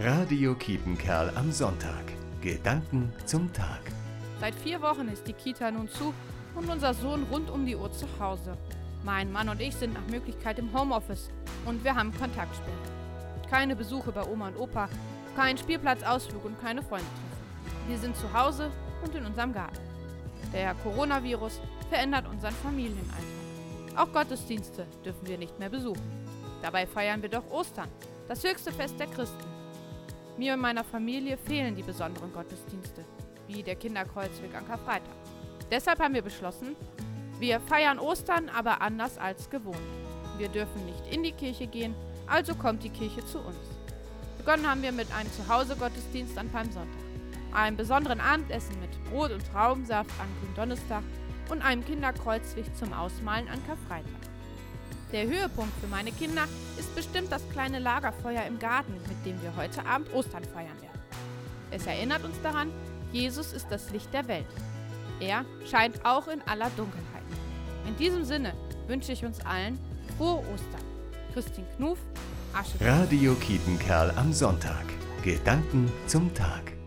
Radio Kiepenkerl am Sonntag. Gedanken zum Tag. Seit vier Wochen ist die Kita nun zu und unser Sohn rund um die Uhr zu Hause. Mein Mann und ich sind nach Möglichkeit im Homeoffice und wir haben Kontaktsperre. Keine Besuche bei Oma und Opa, kein Spielplatzausflug und keine Freunde. Wir sind zu Hause und in unserem Garten. Der Coronavirus verändert unseren Familienalltag. Auch Gottesdienste dürfen wir nicht mehr besuchen. Dabei feiern wir doch Ostern, das höchste Fest der Christen. Mir und meiner Familie fehlen die besonderen Gottesdienste, wie der Kinderkreuzweg an Karfreitag. Deshalb haben wir beschlossen, wir feiern Ostern aber anders als gewohnt. Wir dürfen nicht in die Kirche gehen, also kommt die Kirche zu uns. Begonnen haben wir mit einem Zuhause-Gottesdienst an Palmsonntag, einem besonderen Abendessen mit Brot und Traubensaft an Gründonnerstag und einem Kinderkreuzweg zum Ausmalen an Karfreitag. Der Höhepunkt für meine Kinder ist bestimmt das kleine Lagerfeuer im Garten, mit dem wir heute Abend Ostern feiern werden. Es erinnert uns daran, Jesus ist das Licht der Welt. Er scheint auch in aller Dunkelheit. In diesem Sinne wünsche ich uns allen frohe Ostern. Christine Knuf, Asche. Radio Kiepenkerl am Sonntag. Gedanken zum Tag.